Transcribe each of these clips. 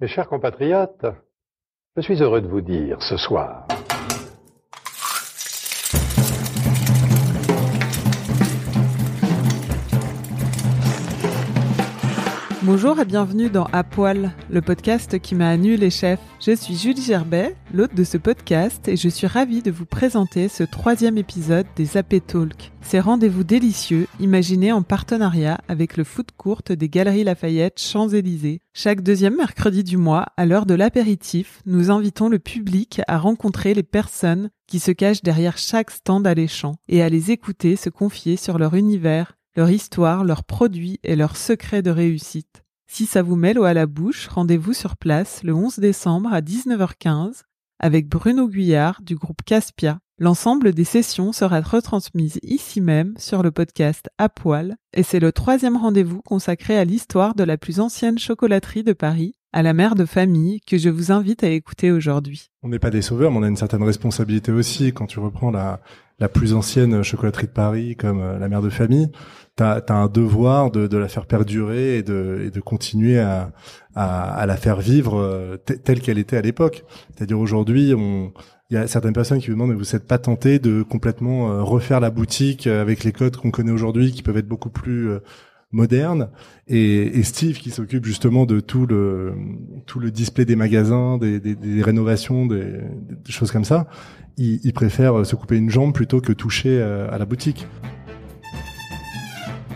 Mes chers compatriotes, je suis heureux de vous dire ce soir Bonjour et bienvenue dans À Poil, le podcast qui m'a annulé les chefs. Je suis Julie Gerbet, l'hôte de ce podcast, et je suis ravie de vous présenter ce troisième épisode des AP Talk. Ces rendez-vous délicieux, imaginés en partenariat avec le foot court des Galeries Lafayette Champs-Élysées. Chaque deuxième mercredi du mois, à l'heure de l'apéritif, nous invitons le public à rencontrer les personnes qui se cachent derrière chaque stand alléchant et à les écouter se confier sur leur univers, leur histoire, leurs produits et leurs secrets de réussite. Si ça vous met l'eau à la bouche, rendez-vous sur place le 11 décembre à 19h15 avec Bruno Guyard du groupe Caspia. L'ensemble des sessions sera retransmise ici même sur le podcast À Poil et c'est le troisième rendez-vous consacré à l'histoire de la plus ancienne chocolaterie de Paris, à la mère de famille, que je vous invite à écouter aujourd'hui. On n'est pas des sauveurs, mais on a une certaine responsabilité aussi quand tu reprends la, la plus ancienne chocolaterie de Paris comme euh, la mère de famille t'as as un devoir de, de, la faire perdurer et de, et de continuer à, à, à, la faire vivre euh, telle qu'elle était à l'époque. C'est-à-dire aujourd'hui, on il y a certaines personnes qui vous demandent, mais vous n'êtes pas tenté de complètement euh, refaire la boutique avec les codes qu'on connaît aujourd'hui, qui peuvent être beaucoup plus euh, modernes. Et, Steve, qui s'occupe justement de tout le tout le display des magasins, des, des, des rénovations, des, des, choses comme ça, il, il, préfère se couper une jambe plutôt que toucher à la boutique.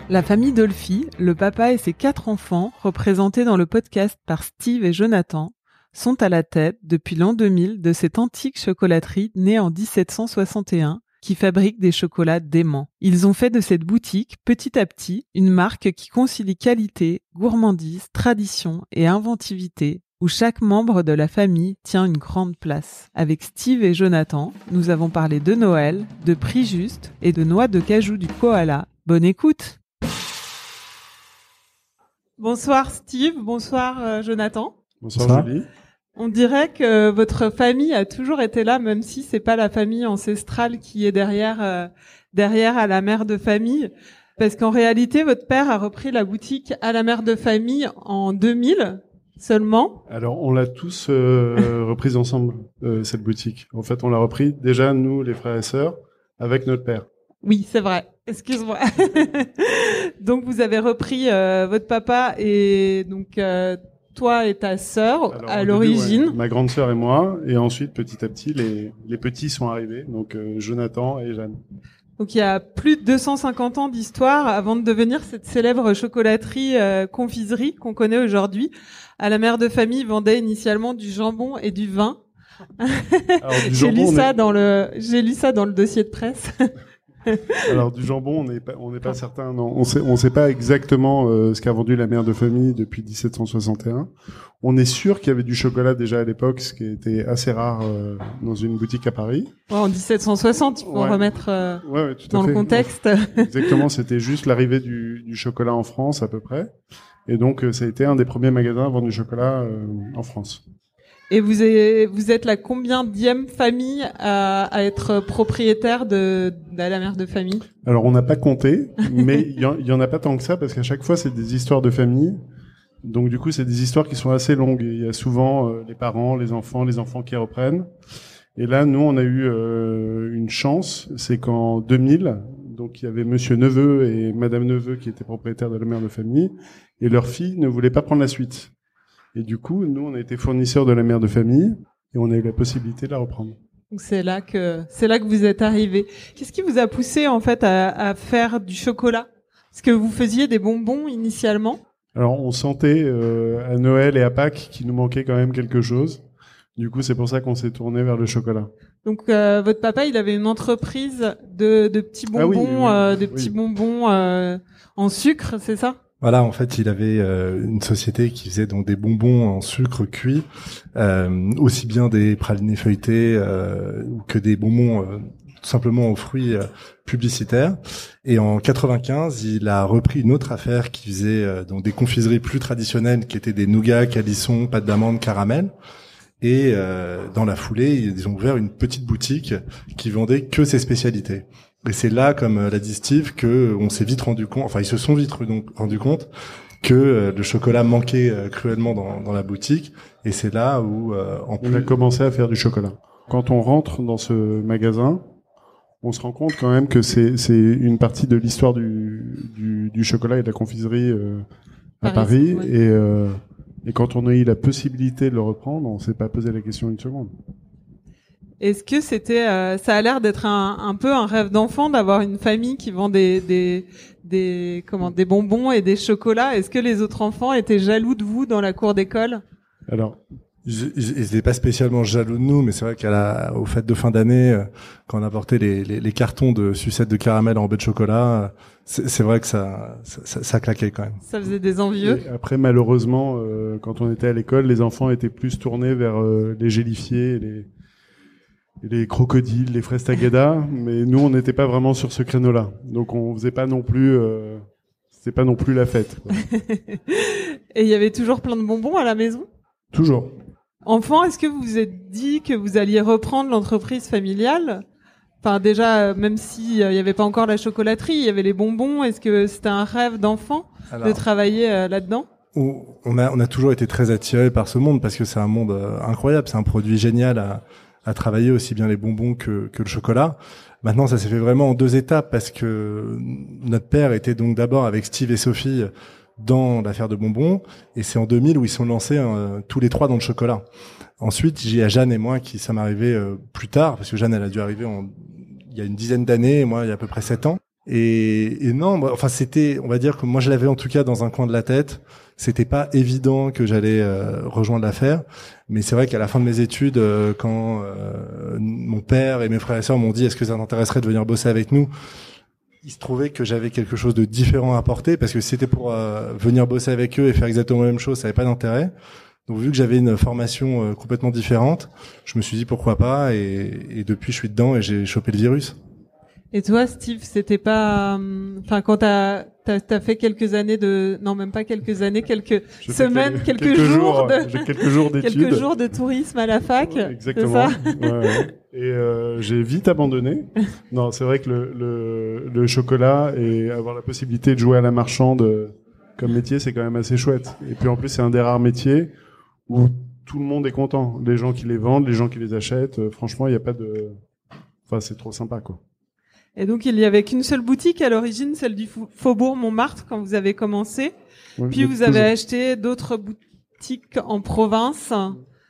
La famille Dolphy, le papa et ses quatre enfants, représentés dans le podcast par Steve et Jonathan, sont à la tête depuis l'an 2000 de cette antique chocolaterie née en 1761 qui fabrique des chocolats déments. Ils ont fait de cette boutique, petit à petit, une marque qui concilie qualité, gourmandise, tradition et inventivité, où chaque membre de la famille tient une grande place. Avec Steve et Jonathan, nous avons parlé de Noël, de prix juste et de noix de cajou du koala. Bonne écoute Bonsoir Steve, bonsoir euh, Jonathan. Bonsoir, Julie. On dirait que votre famille a toujours été là, même si c'est pas la famille ancestrale qui est derrière euh, derrière à la mère de famille, parce qu'en réalité votre père a repris la boutique à la mère de famille en 2000 seulement. Alors on l'a tous euh, reprise ensemble cette boutique. En fait, on l'a repris déjà nous les frères et sœurs avec notre père. Oui, c'est vrai. Excuse-moi. donc vous avez repris euh, votre papa et donc euh, toi et ta sœur à l'origine. Ma grande sœur et moi, et ensuite petit à petit les, les petits sont arrivés, donc euh, Jonathan et Jeanne. Donc il y a plus de 250 ans d'histoire avant de devenir cette célèbre chocolaterie confiserie qu'on connaît aujourd'hui. À la mère de famille vendait initialement du jambon et du vin. j'ai lu ça dans le j'ai lu ça dans le dossier de presse. Alors du jambon, on n'est pas, on n'est pas certain. Non, on sait, on sait pas exactement euh, ce qu'a vendu la mère de famille depuis 1761. On est sûr qu'il y avait du chocolat déjà à l'époque, ce qui était assez rare euh, dans une boutique à Paris. en 1760, pour remettre euh, dans le contexte. Exactement, c'était juste l'arrivée du, du, chocolat en France à peu près. Et donc, ça a été un des premiers magasins à vendre du chocolat en France. Et vous êtes, vous êtes la combienième famille à, à être propriétaire de, de la mère de famille? Alors on n'a pas compté, mais il y, en a pas tant que ça parce qu'à chaque fois c'est des histoires de famille. Donc du coup c'est des histoires qui sont assez longues. Il y a souvent euh, les parents, les enfants, les enfants qui reprennent. Et là nous on a eu euh, une chance, c'est qu'en 2000, donc il y avait Monsieur Neveu et Madame Neveu qui étaient propriétaires de la mère de famille, et leur fille ne voulait pas prendre la suite. Et du coup, nous, on a été fournisseurs de la mère de famille et on a eu la possibilité de la reprendre. Donc c'est là que c'est là que vous êtes arrivé. Qu'est-ce qui vous a poussé en fait à, à faire du chocolat? Est-ce que vous faisiez des bonbons initialement? Alors on sentait euh, à Noël et à Pâques qu'il nous manquait quand même quelque chose. Du coup, c'est pour ça qu'on s'est tourné vers le chocolat. Donc euh, votre papa, il avait une entreprise de, de petits ah bonbons, euh, de petits bonbons en sucre, c'est ça? Voilà, en fait, il avait euh, une société qui faisait donc des bonbons en sucre cuit, euh, aussi bien des pralinés feuilletés euh, que des bonbons euh, tout simplement aux fruits publicitaires. Et en 95, il a repris une autre affaire qui faisait donc des confiseries plus traditionnelles, qui étaient des nougats, calissons, pâte d'amande, caramel. Et dans la foulée, ils ont ouvert une petite boutique qui vendait que ses spécialités. Et c'est là, comme l'a dit Steve, que on s'est vite rendu compte, enfin ils se sont vite rendu compte que euh, le chocolat manquait euh, cruellement dans, dans, la boutique. Et c'est là où euh, en on a commencé à faire du chocolat. Quand on rentre dans ce magasin, on se rend compte quand même que c'est une partie de l'histoire du, du, du, chocolat et de la confiserie à Paris. Et, et quand on a eu la possibilité de le reprendre, on s'est pas posé la question une seconde. Est-ce que c'était, ça a l'air d'être un, un, peu un rêve d'enfant d'avoir une famille qui vend des, des, des comment des bonbons et des chocolats. Est-ce que les autres enfants étaient jaloux de vous dans la cour d'école? Alors, ils n'étaient pas spécialement jaloux de nous, mais c'est vrai qu'à la, aux fêtes de fin d'année, euh, quand on apportait les, les, les, cartons de sucettes de caramel en baie de chocolat, euh, c'est vrai que ça, ça, ça, claquait quand même. Ça faisait des envieux. après, malheureusement, euh, quand on était à l'école, les enfants étaient plus tournés vers les gélifiés, les, les crocodiles, les fraises tagada, mais nous on n'était pas vraiment sur ce créneau-là. Donc on faisait pas non plus euh, c'était pas non plus la fête. Et il y avait toujours plein de bonbons à la maison? Toujours. Enfant, est-ce que vous vous êtes dit que vous alliez reprendre l'entreprise familiale? Enfin déjà, même s'il n'y avait pas encore la chocolaterie, il y avait les bonbons. Est-ce que c'était un rêve d'enfant de travailler euh, là-dedans? on a, on a toujours été très attiré par ce monde parce que c'est un monde euh, incroyable, c'est un produit génial à, à travailler aussi bien les bonbons que, que le chocolat. Maintenant, ça s'est fait vraiment en deux étapes parce que notre père était donc d'abord avec Steve et Sophie dans l'affaire de bonbons et c'est en 2000 où ils sont lancés euh, tous les trois dans le chocolat. Ensuite, j'ai à Jeanne et moi qui sommes arrivés euh, plus tard parce que Jeanne elle a dû arriver en, il y a une dizaine d'années et moi il y a à peu près sept ans. Et, et non, enfin c'était, on va dire que moi je l'avais en tout cas dans un coin de la tête. C'était pas évident que j'allais euh, rejoindre l'affaire, mais c'est vrai qu'à la fin de mes études, euh, quand euh, mon père et mes frères et sœurs m'ont dit est-ce que ça t'intéresserait de venir bosser avec nous, il se trouvait que j'avais quelque chose de différent à apporter parce que si c'était pour venir bosser avec eux et faire exactement la même chose, ça n'avait pas d'intérêt. Donc vu que j'avais une formation complètement différente, je me suis dit pourquoi pas et, et depuis je suis dedans et j'ai chopé le virus. Et toi, Steve, c'était pas, euh, enfin, quand t'as as, fait quelques années de, non, même pas quelques années, quelques semaines, quelques, jours, de, quelques jours d'études, quelques jours de tourisme à la fac. exactement. ouais, Et euh, j'ai vite abandonné. non, c'est vrai que le, le, le, chocolat et avoir la possibilité de jouer à la marchande euh, comme métier, c'est quand même assez chouette. Et puis en plus, c'est un des rares métiers où tout le monde est content. Les gens qui les vendent, les gens qui les achètent. Euh, franchement, il n'y a pas de, enfin, c'est trop sympa, quoi. Et donc il y avait qu'une seule boutique à l'origine, celle du Faubourg Montmartre quand vous avez commencé. Puis vous avez acheté d'autres boutiques en province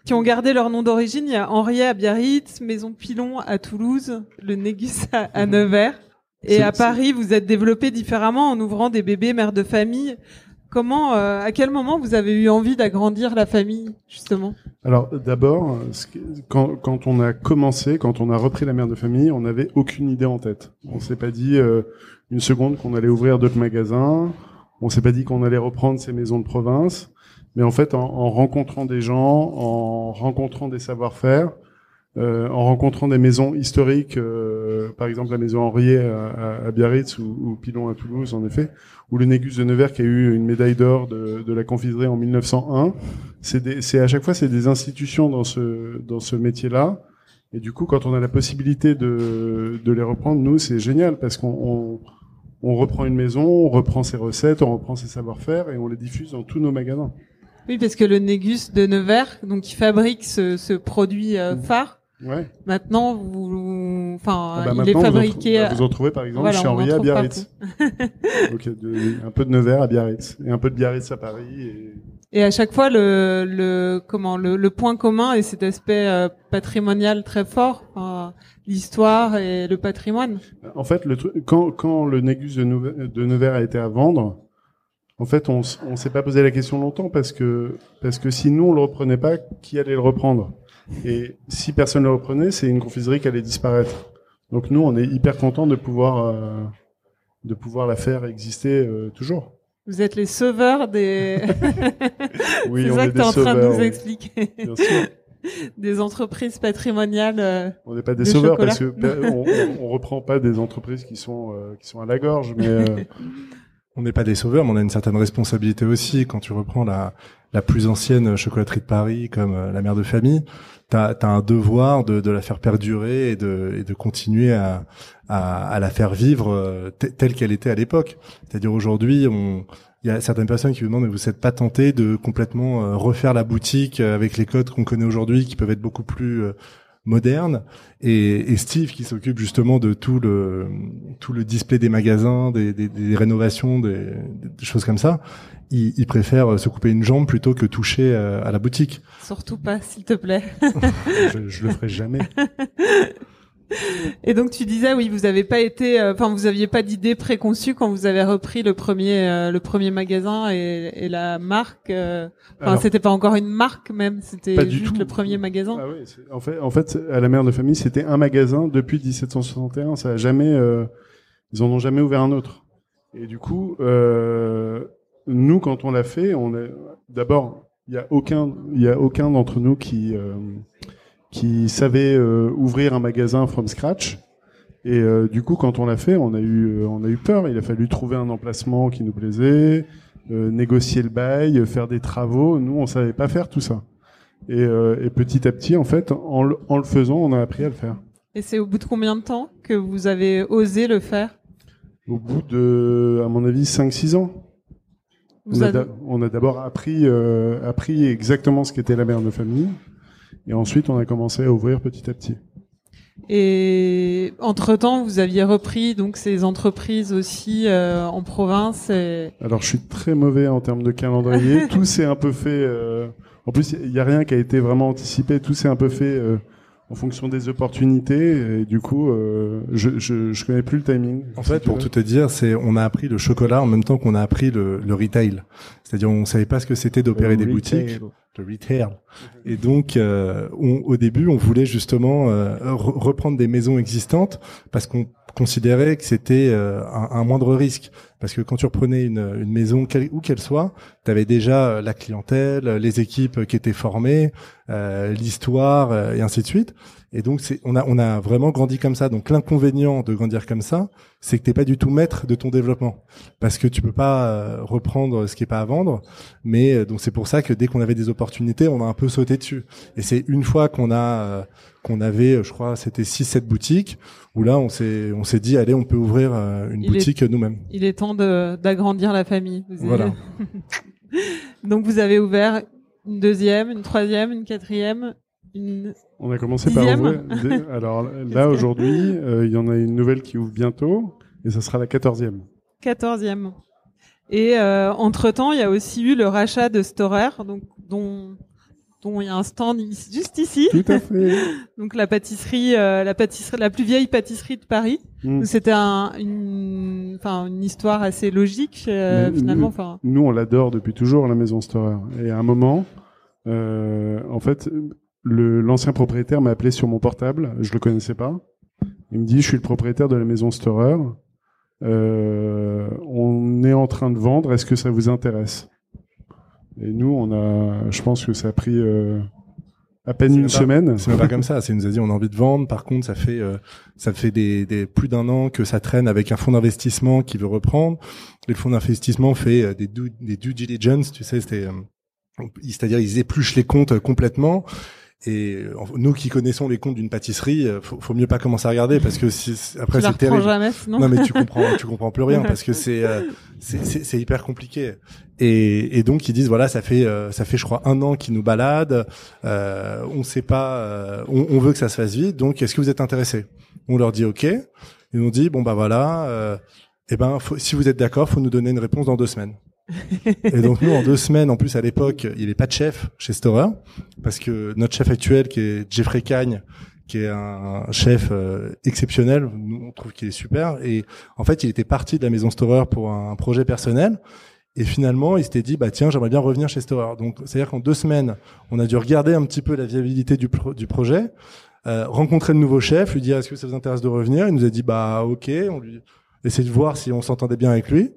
qui ont gardé leur nom d'origine. Il y a Henriet à Biarritz, Maison Pilon à Toulouse, le Négus à, Nevers. Et à Paris, vous êtes développé différemment en ouvrant des bébés mères de famille Comment, euh, à quel moment vous avez eu envie d'agrandir la famille, justement? Alors, d'abord, quand, quand, on a commencé, quand on a repris la mère de famille, on n'avait aucune idée en tête. On s'est pas dit euh, une seconde qu'on allait ouvrir d'autres magasins. On s'est pas dit qu'on allait reprendre ces maisons de province. Mais en fait, en, en rencontrant des gens, en rencontrant des savoir-faire, euh, en rencontrant des maisons historiques, euh, par exemple la maison Henriet à, à, Biarritz ou, ou, Pilon à Toulouse, en effet, ou le Négus de Nevers qui a eu une médaille d'or de, de, la confiserie en 1901. C'est à chaque fois c'est des institutions dans ce dans ce métier-là. Et du coup, quand on a la possibilité de, de les reprendre, nous, c'est génial parce qu'on on, on reprend une maison, on reprend ses recettes, on reprend ses savoir-faire et on les diffuse dans tous nos magasins. Oui, parce que le Négus de Nevers, donc qui fabrique ce, ce produit euh, phare, Ouais. Maintenant, vous, enfin, ah bah il est fabriqué. Vous, en, vous en trouvez par exemple chez Henri à Biarritz. Un peu de Nevers à Biarritz et un peu de Biarritz à Paris. Et, et à chaque fois, le, le comment, le, le point commun est cet aspect euh, patrimonial très fort, l'histoire et le patrimoine. En fait, le truc, quand, quand le Négus de, Nevers, de Nevers a été à vendre, en fait, on, on s'est pas posé la question longtemps parce que parce que si nous on le reprenait pas, qui allait le reprendre? Et si personne ne le reprenait, c'est une confiserie qui allait disparaître. Donc nous, on est hyper content de pouvoir euh, de pouvoir la faire exister euh, toujours. Vous êtes les sauveurs des. oui, c'est on ça est que tu es en train de nous expliquer. Bien sûr. des entreprises patrimoniales. Euh, on n'est pas des sauveurs parce que on, on, reprend pas des entreprises qui sont qui sont à la gorge, mais. Euh, on n'est pas des sauveurs, mais on a une certaine responsabilité aussi. Quand tu reprends la, plus ancienne chocolaterie de Paris, comme la mère de famille, tu as, un devoir de, la faire perdurer et de, continuer à, la faire vivre telle qu'elle était à l'époque. C'est-à-dire aujourd'hui, on il y a certaines personnes qui vous demandent, mais vous n'êtes pas tenté de complètement euh, refaire la boutique euh, avec les codes qu'on connaît aujourd'hui, qui peuvent être beaucoup plus euh, modernes. Et, et, Steve, qui s'occupe justement de tout le tout le display des magasins, des, des, des rénovations, des, des, choses comme ça, il, il, préfère se couper une jambe plutôt que toucher à la boutique. Surtout pas, s'il te plaît. je, je le ferai jamais. Et donc tu disais oui, vous avez pas été, euh, enfin vous aviez pas d'idée préconçue quand vous avez repris le premier euh, le premier magasin et, et la marque. Euh, enfin c'était pas encore une marque même, c'était juste le premier magasin. Ah en fait en fait à la mère de famille c'était un magasin depuis 1761. Ça a jamais, ils en ont jamais ouvert un autre. Et du coup nous quand on l'a fait, on d'abord il y a aucun il y a aucun d'entre nous qui qui savait euh, ouvrir un magasin from scratch. Et euh, du coup, quand on l'a fait, on a eu, euh, on a eu peur. Il a fallu trouver un emplacement qui nous plaisait, négocier le bail, faire des travaux. Nous, on savait pas faire tout ça. Et, et petit à petit, en fait, en, le, en, le faisant, on a appris à le faire. Et c'est au bout de combien de temps que vous avez osé le faire? Au bout de, à mon avis, 5-6 ans. Vous on a d'abord appris, appris exactement ce qu'était la mère de famille. Et ensuite, on a commencé à ouvrir petit à petit. Et entre-temps, vous aviez repris donc ces entreprises aussi euh, en province. Et... Alors, je suis très mauvais en termes de calendrier. Tout s'est un peu fait. Euh... En plus, il n'y a rien qui a été vraiment anticipé. Tout s'est un peu fait euh, en fonction des opportunités. Et du coup, euh, je, je, je connais plus le timing. En fait, pour tout te dire, c'est on a appris le chocolat en même temps qu'on a appris le, le retail. C'est-à-dire, on savait pas ce que c'était d'opérer des boutiques le retail. Et donc, euh, au début, on voulait justement euh, reprendre des maisons existantes parce qu'on considérait que c'était euh, un, un, moindre risque. Parce que quand tu reprenais une, une maison, où qu'elle soit, tu avais déjà la clientèle, les équipes qui étaient formées, l'histoire, et ainsi de suite. Et donc, c'est, on a, on a vraiment grandi comme ça. Donc, l'inconvénient de grandir comme ça, c'est que t'es pas du tout maître de ton développement, parce que tu peux pas euh, reprendre ce qui est pas à vendre. Mais euh, donc, c'est pour ça que dès qu'on avait des opportunités, on a un peu sauté dessus. Et c'est une fois qu'on a, euh, qu'on avait, je crois, c'était six, sept boutiques, où là, on s'est, on s'est dit, allez, on peut ouvrir une boutique nous-mêmes. Il est temps d'agrandir la famille. voilà. donc, vous avez ouvert une deuxième, une troisième, une quatrième, une on a commencé par ouvrir. Alors là, aujourd'hui, euh, il y en a une nouvelle qui ouvre bientôt, et ça sera la quatorzième. Quatorzième. Et euh, entre-temps, il y a aussi eu le rachat de Storer, donc dont dont il y a un stand juste ici. Tout à fait. donc la pâtisserie, euh, la pâtisserie, la plus vieille pâtisserie de Paris. Mm. C'était un, une, enfin une histoire assez logique euh, finalement. Enfin. Nous, on l'adore depuis toujours la maison Storer. Et à un moment, euh, en fait, l'ancien propriétaire m'a appelé sur mon portable, je le connaissais pas. Il me dit, je suis le propriétaire de la maison Storer. On est en train de vendre. Est-ce que ça vous intéresse? Et nous, on a, je pense que ça a pris euh, à peine une semaine. C'est pas comme ça. C'est nous a dit, on a envie de vendre. Par contre, ça fait euh, ça fait des, des plus d'un an que ça traîne avec un fonds d'investissement qui veut reprendre. Le fonds d'investissement fait euh, des due, des due diligence, tu sais, c'était euh, c'est-à-dire ils épluchent les comptes complètement et euh, nous qui connaissons les comptes d'une pâtisserie, euh, faut, faut mieux pas commencer à regarder parce que si, après c'est terrible. Jamais, non mais tu comprends, tu comprends plus rien parce que c'est euh, c'est hyper compliqué. Et, et, donc ils disent voilà ça fait ça fait je crois un an qu'ils nous baladent, euh, on sait pas, on, on, veut que ça se fasse vite. Donc est-ce que vous êtes intéressés? On leur dit ok. Ils nous dit bon bah voilà, euh, eh ben faut, si vous êtes d'accord, faut nous donner une réponse dans deux semaines et donc nous, en deux semaines, en plus à l'époque, il est pas de chef chez Storer, parce que notre chef actuel, qui est Jeffrey Cagne, qui est un chef euh, exceptionnel, nous on trouve qu'il est super. Et en fait, il était parti de la maison Storer pour un projet personnel. Et finalement, il s'était dit, bah tiens, j'aimerais bien revenir chez Storer. Donc, c'est-à-dire qu'en deux semaines, on a dû regarder un petit peu la viabilité du, du projet, euh, rencontrer le nouveau chef, lui dire, est-ce que ça vous intéresse de revenir? Il nous a dit, bah ok. On lui essayer de voir si on s'entendait bien avec lui.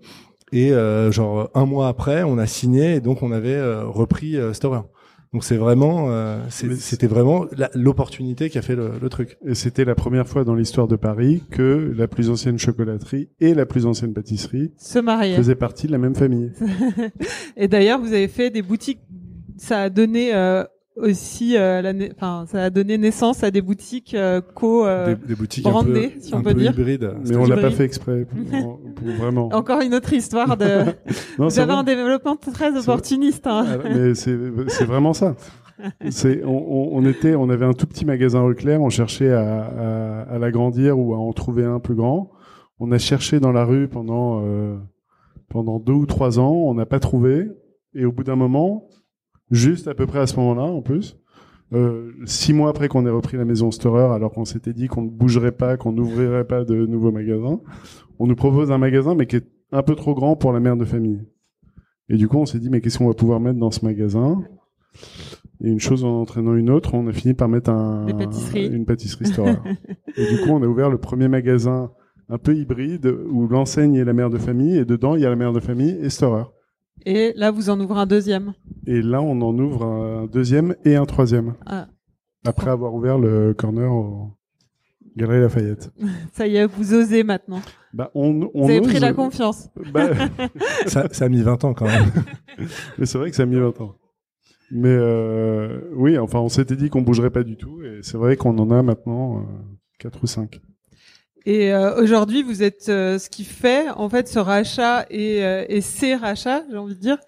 Et euh, genre un mois après, on a signé et donc on avait euh, repris euh, Storer. Donc c'est vraiment, euh, c'était vraiment l'opportunité qui a fait le, le truc. Et c'était la première fois dans l'histoire de Paris que la plus ancienne chocolaterie et la plus ancienne pâtisserie se mariaient. faisaient partie de la même famille. et d'ailleurs, vous avez fait des boutiques. Ça a donné aussi, euh, la enfin, ça a donné naissance à des boutiques euh, co. euh, des, des boutiques un brandées, peu, si on un peut peu dire. hybrides. Mais on l'a pas fait exprès, pour, pour vraiment. Encore une autre histoire de. Non, Vous c'est avez vrai. un développement très opportuniste. Hein. Ah, mais c'est c'est vraiment ça. C'est on, on, on était on avait un tout petit magasin Leclerc, on cherchait à, à, à l'agrandir ou à en trouver un plus grand. On a cherché dans la rue pendant euh, pendant deux ou trois ans, on n'a pas trouvé. Et au bout d'un moment, juste à peu près à ce moment-là, en plus, euh, six mois après qu'on ait repris la maison Storer, alors qu'on s'était dit qu'on ne bougerait pas, qu'on n'ouvrirait pas de nouveaux magasins, on nous propose un magasin mais qui est un peu trop grand pour la mère de famille. Et du coup, on s'est dit, mais qu'est-ce qu'on va pouvoir mettre dans ce magasin? Et une chose en entraînant une autre, on a fini par mettre un, une pâtisserie store. et du coup, on a ouvert le premier magasin un peu hybride où l'enseigne est la mère de famille et dedans, il y a la mère de famille et storer. Et là, vous en ouvrez un deuxième. Et là, on en ouvre un deuxième et un troisième. Ah, Après avoir ouvert le corner au Galerie Lafayette. ça y est, vous osez maintenant. Bah, on, on vous avez ose- pris la confiance. Bah, ça, ça a mis 20 ans quand même. Mais c'est vrai que ça a mis 20 ans. Mais euh, oui, enfin, on s'était dit qu'on bougerait pas du tout, et c'est vrai qu'on en a maintenant euh, 4 ou 5. Et euh, aujourd'hui, vous êtes euh, ce qui fait, en fait, ce rachat et, euh, et ces rachats, j'ai envie de dire,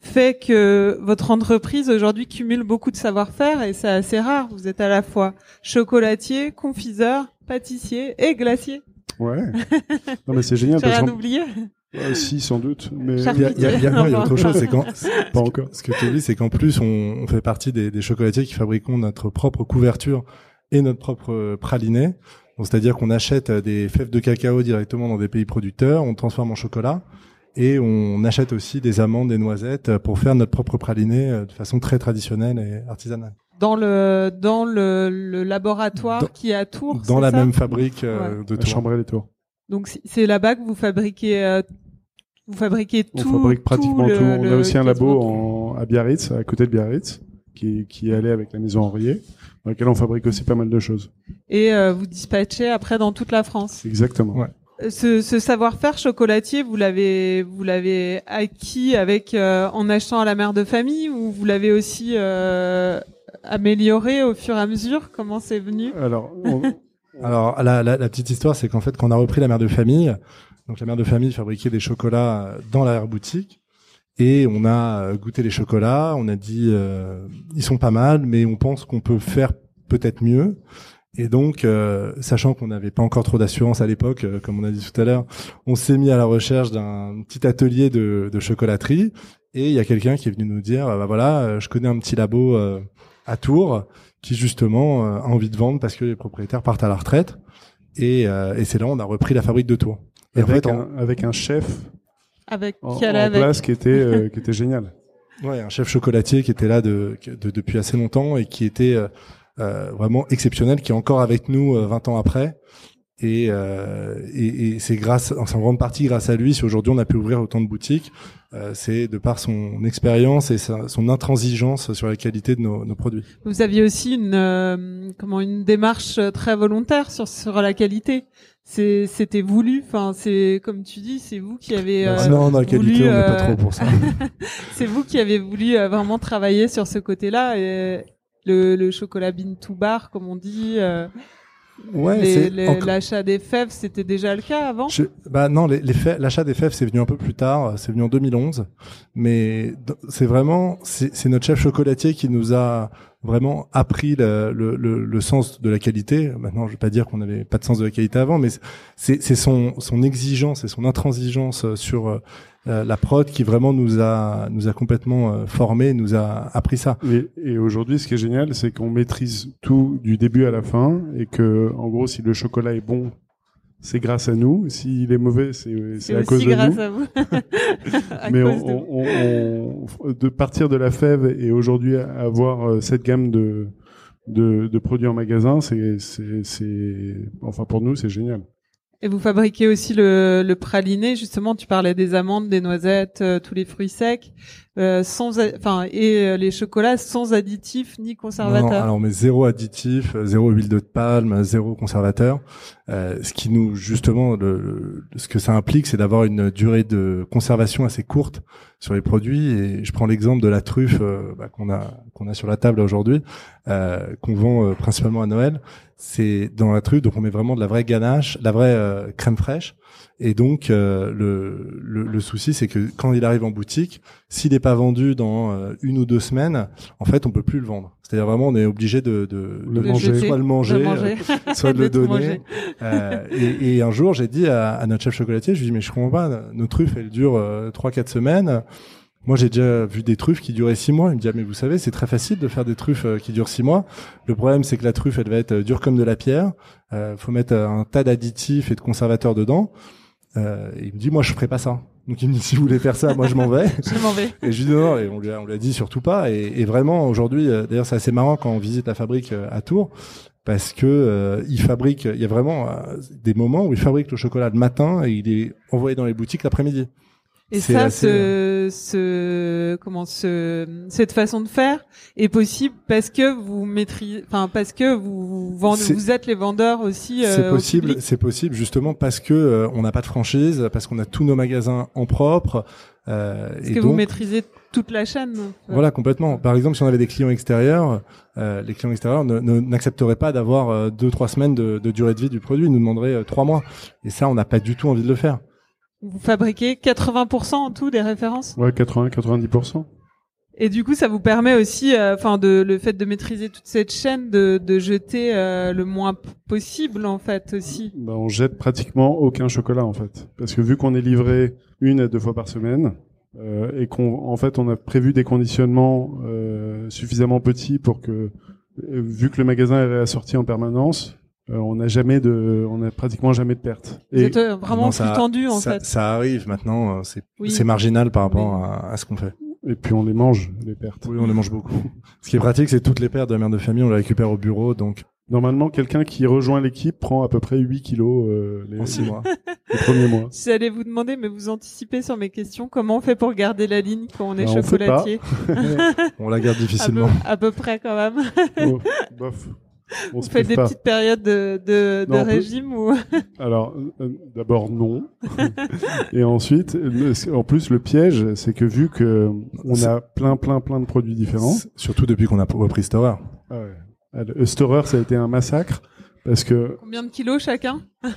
fait que votre entreprise aujourd'hui cumule beaucoup de savoir-faire et c'est assez rare. Vous êtes à la fois chocolatier, confiseur, pâtissier et glacier. Ouais. non, mais c'est génial J'ai rien oublié. si, sans doute, mais Il y a, y a- y a- non, y a autre chose, c'est quand, pas encore. ce que tu dis, c'est qu'en plus, on, on fait partie des, des chocolatiers qui fabriquons notre propre couverture et notre propre praliné. Donc, c'est-à-dire qu'on achète euh, des fèves de cacao directement dans des pays producteurs, on transforme en chocolat et on achète aussi des amandes, des noisettes euh, pour faire notre propre praliné euh, de façon très traditionnelle et artisanale. Dans le dans le, le laboratoire Dans- qui est à Tours. Dans la ça même fabrique euh, de Tours. Chambray les Tours. Donc c'est- là-bas que vous fabriquez euh, vous fabriquez On tout. fabrique pratiquement tout. On a aussi un labo en, à Biarritz, à côté de Biarritz, qui, qui est allé avec la maison Henriet, dans laquelle on fabrique aussi pas mal de choses. Et euh, vous dispatchez après dans toute la France. Exactement. Ouais. Ce, ce savoir-faire chocolatier, vous l'avez vous l'avez acquis avec euh, en achetant à la mère de famille ou vous l'avez aussi euh, amélioré au fur et à mesure? Comment c'est venu? Alors, on- Alors la, la, la petite histoire, c'est qu'en fait, quand on a repris la mère de famille, donc la mère de famille fabriquait des chocolats euh, dans la boutique et on a euh, goûté les chocolats, on a dit euh, ils sont pas mal, mais on pense qu'on peut faire peut-être mieux. Et donc, euh, sachant qu'on n'avait pas encore trop d'assurance à l'époque, euh, comme on a dit tout à l'heure, on s'est mis à la recherche d'un petit atelier de, de chocolaterie. Et il y a quelqu'un qui est venu nous dire, bah voilà, euh, je connais un petit labo euh, à Tours qui justement a envie de vendre parce que les propriétaires partent à la retraite. Et, euh, et c'est là on a repris la fabrique de Tours. Et en fait, un, avec un chef Avec en, qui elle en avec place qui était, euh, qui était génial. Ouais, un chef chocolatier qui était là de, de- depuis assez longtemps et qui était euh, euh, vraiment exceptionnel, qui est encore avec nous euh, 20 ans après. Et, euh, et, et c'est grâce, en grande partie grâce à lui, si aujourd'hui on a pu ouvrir autant de boutiques, euh, c'est de par son expérience et sa- son intransigeance sur la qualité de nos, nos produits. Vous aviez aussi une euh, comment une démarche très volontaire sur sur la qualité. C'est c'était voulu. Enfin, c'est comme tu dis, c'est vous qui avez euh, non, la qualité, voulu, on n'est pas euh, trop pour ça. c'est vous qui avez voulu euh, vraiment travailler sur ce côté-là et le, le chocolat bean to bar, comme on dit. euh, Ouais, encore- L'achat des fèves, c'était déjà le cas avant? Je- bah non, les, les fèves- l'achat des fèves c'est venu un peu plus tard, c'est venu en 2011, mais c'est vraiment c'est c'est notre chef chocolatier qui nous a vraiment appris le, le, le, le sens de la qualité. Maintenant, je vais pas dire qu'on n'avait pas de sens de la qualité avant, mais c'est son son exigence et son intransigeance sur euh, la prod qui vraiment nous a nous a complètement euh, formé, nous a appris ça. Et, et aujourd'hui, ce qui est génial, c'est qu'on maîtrise tout du début à la fin et que, en gros, si le chocolat est bon, c'est grâce à nous. S'il est mauvais, c'est à cause de grâce nous. à vous. À Mais cause on, de- on- on- de partir de la fève et aujourd'hui avoir euh, cette gamme de, de, de produits en magasin, c'est, enfin pour nous, c'est génial. Et vous fabriquez aussi le, le praliné, justement, tu parlais des amandes, des noisettes, euh, tous les fruits secs. Euh, sans, enfin, et euh, les chocolats sans additifs ni Non, conservateurs. alors on met zéro additif, euh, zéro huile de palme, zéro conservateur. Euh, ce qui nous justement, le, ce que ça implique, c'est d'avoir une durée de conservation assez courte sur les produits. Et je prends l'exemple de la truffe euh, bah, qu'on a qu'on a sur la table aujourd'hui, qu'on vend principalement à Noël. C'est dans la truffe, donc on met vraiment de la vraie ganache, la vraie crème fraîche. Et donc euh, le, le, le souci, c'est que quand il arrive en boutique, s'il n'est pas vendu dans euh, une ou deux semaines, en fait, on peut plus le vendre. C'est-à-dire vraiment, on est obligé de, de, Le de manger. soit le manger, de manger. euh, soit de le donner. Euh, et, et un jour, j'ai dit à, à notre chef chocolatier, je lui dis mais je comprends pas, nos truffes elles durent trois quatre semaines. Moi, j'ai déjà vu des truffes qui duraient six mois. Il me dit ah, mais vous savez, c'est très facile de faire des truffes euh, qui durent six mois. Le problème, c'est que la truffe, elle va être euh, dure comme de la pierre. Euh, faut mettre euh, un tas d'additifs et de conservateurs dedans. Euh, et il me dit moi, je ferai pas ça. Donc il me dit si vous voulez faire ça, moi je m'en vais. Je m'en vais. Et je lui dis non, et on lui a, on lui a dit surtout pas. Et, et vraiment aujourd'hui, euh, d'ailleurs c'est assez marrant quand on visite la fabrique euh, à Tours, parce que euh, il fabrique, il y a vraiment des moments où il fabrique le chocolat le matin et il est envoyé dans les boutiques l'après-midi. Et ça, assez, ce, ce, comment, ce, cette façon de faire est possible parce que vous maîtrisez, enfin, parce que vous, vendez, vous êtes les vendeurs aussi, euh, c'est possible, c'est possible justement parce que euh, on n'a pas de franchise, parce qu'on a tous nos magasins en propre. Euh, Parce et que donc, vous maîtrisez toute la chaîne. Voilà, complètement. Par exemple, si on avait des clients extérieurs, euh, les clients extérieurs n'accepteraient pas d'avoir euh, deux, trois semaines de, de durée de vie du produit. Ils nous demanderaient euh, trois mois. Et ça, on n'a pas du tout envie de le faire. Vous fabriquez 80% en tout des références? Ouais, 80-90%. Et du coup, ça vous permet aussi, euh, enfin, de le fait de maîtriser toute cette chaîne, de, de jeter euh, le moins possible, en fait, aussi. Bah, on jette pratiquement aucun chocolat en fait, parce que vu qu'on est livré une à deux fois par semaine euh, et qu'on, en fait, on a prévu des conditionnements euh, suffisamment petits pour que, euh, vu que le magasin est réassorti en permanence, euh, on n'a jamais de, on a pratiquement jamais de perte. Vous Et êtes euh, vraiment Non, plus tendu, en ça, fait. ça arrive maintenant. euh, C'est Oui. marginal par rapport à, à ce qu'on fait. et puis on les mange les pertes. Oui, on les mange beaucoup. ce qui est pratique, c'est toutes les paires de la mère de famille, on les récupère au bureau, donc Normalement, quelqu'un qui rejoint l'équipe prend à peu près 8 kilos euh, les, en six mois. les premiers mois. J'allais vous demander, mais vous anticipez sur mes questions, comment on fait pour garder la ligne quand on est on fait chocolatier? On la garde à peu, difficilement. à peu près quand même. Oh, bof. On se prive des pas. petites périodes de, de, de Non, on peut- régime ou Alors, euh, d'abord non, et ensuite, en plus le piège, c'est que vu que on a plein, plein, plein de produits différents, Surtout depuis qu'on a repris Storer. ah ouais. Ah, le Storer, ça a été un massacre parce que combien de kilos chacun?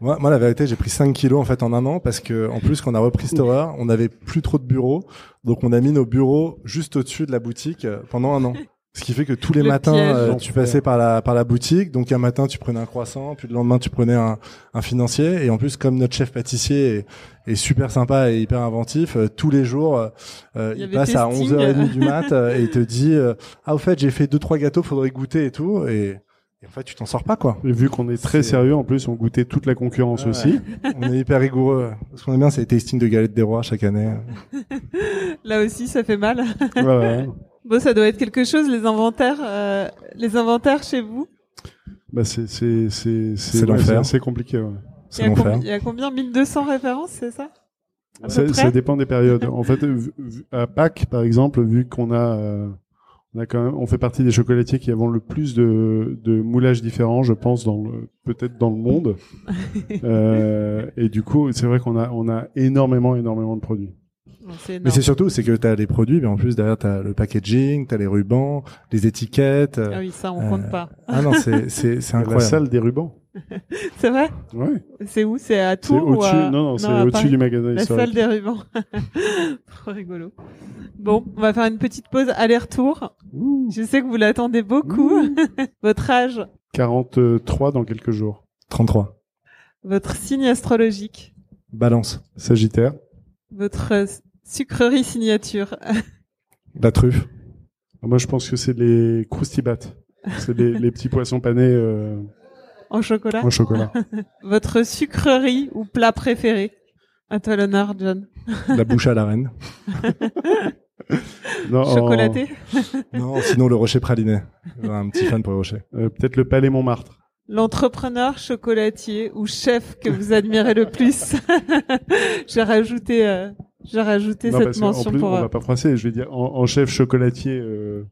Moi, moi, la vérité, j'ai pris 5 kilos en fait en un an parce que en plus, quand on a repris Storer, on n'avait plus trop de bureaux, donc on a mis nos bureaux juste au-dessus de la boutique euh, pendant un an. Ce qui fait que tous les Le matins, piège. euh, tu passais par la par la boutique. Donc un matin, tu prenais un croissant, puis le lendemain, tu prenais un, un financier. Et en plus, comme notre chef pâtissier est, est super sympa et hyper inventif, euh, tous les jours, euh, Il passe à testing. 11h30 du mat euh, et il te dit euh, ah au fait, j'ai fait deux trois gâteaux, faudrait goûter et tout. Et, et en fait, tu t'en sors pas quoi. et vu qu'on est très sérieux, en plus, on goûtait toute la concurrence Ouais, aussi. On est hyper rigoureux. Ce qu'on aime bien, c'est les tastings de galettes des rois chaque année. Là aussi, ça fait mal. Voilà. Bon, ça doit être quelque chose, les inventaires, euh, les inventaires chez vous. Bah c'est c'est c'est ouais, compliqué. Ouais. Il y, C'est a l'enfer. combien, il y a combien 1200 références, c'est ça? À peu Ça, près? ça dépend des périodes. En fait, à Pâques, par exemple, vu qu'on a, euh, on a quand même, on fait partie des chocolatiers qui avons le plus de, de moulages différents, je pense, dans peut-être dans le monde. Euh, et du coup, c'est vrai qu'on a, on a énormément, énormément de produits. Mais c'est surtout, c'est que tu as les produits, mais en plus derrière tu as le packaging, tu as les rubans, les étiquettes. Ah oui, ça, on Euh, compte pas. Ah non, c'est c'est c'est La incroyable. salle des rubans. C'est vrai? Ouais. C'est où? C'est à Tours ou au-dessus. à... Non, non, c'est au-dessus du magasin La historique. salle des rubans. Trop rigolo. Bon, on va faire une petite pause aller-retour. Je sais que vous l'attendez beaucoup. votre âge, 43 dans quelques jours. 33. votre signe astrologique, Balance. Sagittaire. votre sucrerie signature. La truffe. Moi, je pense que c'est les croustibats. C'est les, les petits poissons panés euh, En chocolat en chocolat. Votre sucrerie ou plat préféré? À toi l'honneur, John. La bouche à la reine. Non, en- Chocolaté Non, sinon le rocher praliné. Un petit fan pour le rocher. euh, Peut-être le Palais Montmartre. L'entrepreneur chocolatier ou chef que vous admirez le plus J'ai rajouté euh, J'ai rajouté Non, cette mention plus, pour. on euh, va pas froisser. Je vais dire en, en chef chocolatier, euh,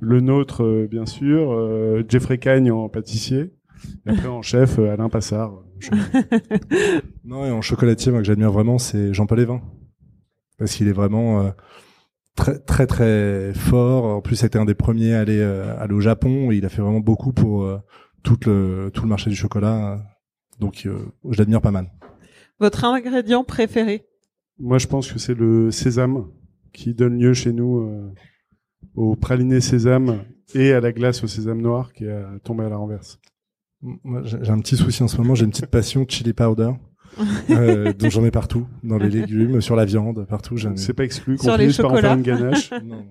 le nôtre, euh, bien sûr, euh, Jeffrey Cagne en pâtissier. Et après en chef, euh, Alain Passard. Je- Non, et en chocolatier, moi que j'admire vraiment, c'est Jean-Paul Evin. Parce qu'il est vraiment euh, très très très fort. En plus, c'était un des premiers à aller, euh, aller au Japon. Et il a fait vraiment beaucoup pour euh, tout le tout le marché du chocolat. Donc, euh, je l'admire pas mal. Votre ingrédient préféré? Moi, je pense que c'est le sésame qui donne lieu chez nous euh, au praliné sésame et à la glace au sésame noir qui est tombé à la renverse. Moi, j'ai un petit souci en ce moment. J'ai une petite passion chili powder. euh, dont j'en mets partout, dans les légumes, sur la viande, partout. j'en ai- C'est pas exclu qu'on finisse par en faire une ganache. Non.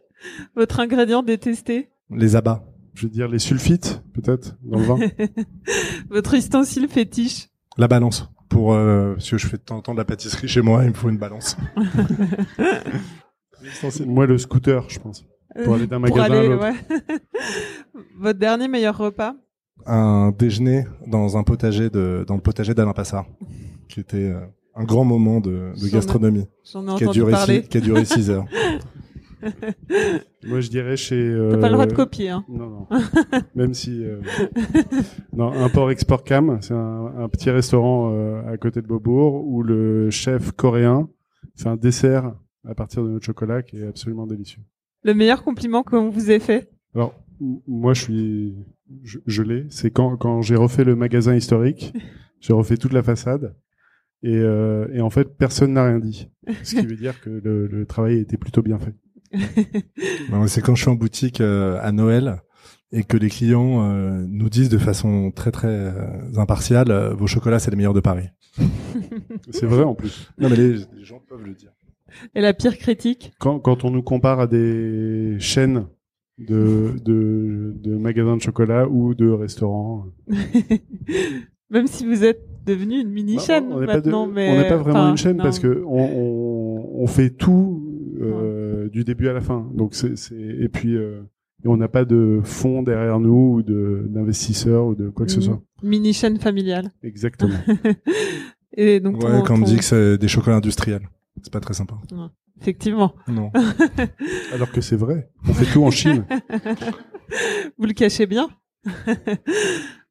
Votre ingrédient détesté Les abats. Je veux dire les sulfites, peut-être, dans le vin. Votre ustensile fétiche La balance. Pour euh, parce que je fais de temps en temps de la pâtisserie chez moi, il me faut une balance. Moi, le scooter, je pense. Pour aller d'un magasin à aller, l'autre. ouais. Votre dernier meilleur repas? Un déjeuner dans un potager de dans le potager d'Alain Passard, qui était euh, un grand moment de, de J'en ai- gastronomie, J'en ai qui a entendu duré parler. six, qui a duré six heures. Moi, je dirais chez. Euh... T'as pas le droit de copier. Hein. Non, non. Même si. Euh... non, Import Export Cam, c'est un, un petit restaurant euh, à côté de Beaubourg où le chef coréen fait un dessert à partir de notre chocolat qui est absolument délicieux. Le meilleur compliment qu'on vous ait fait? Alors, moi, je suis. Je, je l'ai. C'est quand, quand j'ai refait le magasin historique, j'ai refait toute la façade. Et, euh, et en fait, personne n'a rien dit. Ce qui veut dire que le, le travail était plutôt bien fait. C'est quand je suis en boutique euh, à Noël et que les clients euh, nous disent de façon très très euh, impartiale, euh, vos chocolats c'est les meilleurs de Paris. C'est vrai en plus. Non mais les, les gens peuvent le dire. Et la pire critique? Quand, quand on nous compare à des chaînes de, de, de magasins de chocolat ou de restaurants. Même si vous êtes devenu une mini-chaîne Bah, on n'est pas, de- maintenant, mais... on n'est pas vraiment une chaîne non. parce que on, on, on fait tout euh, du début à la fin. Donc c'est et puis euh, et on n'a pas de fonds derrière nous ou de d'investisseurs ou de quoi que ce Mhm. soit. Mini-chaîne familiale. Exactement. Et donc, Ouais, ton- quand on me ton- dit que c'est des chocolats industriels, c'est pas très sympa. effectivement, Non. Alors que c'est vrai. On fait tout en Chine. vous le cachez bien.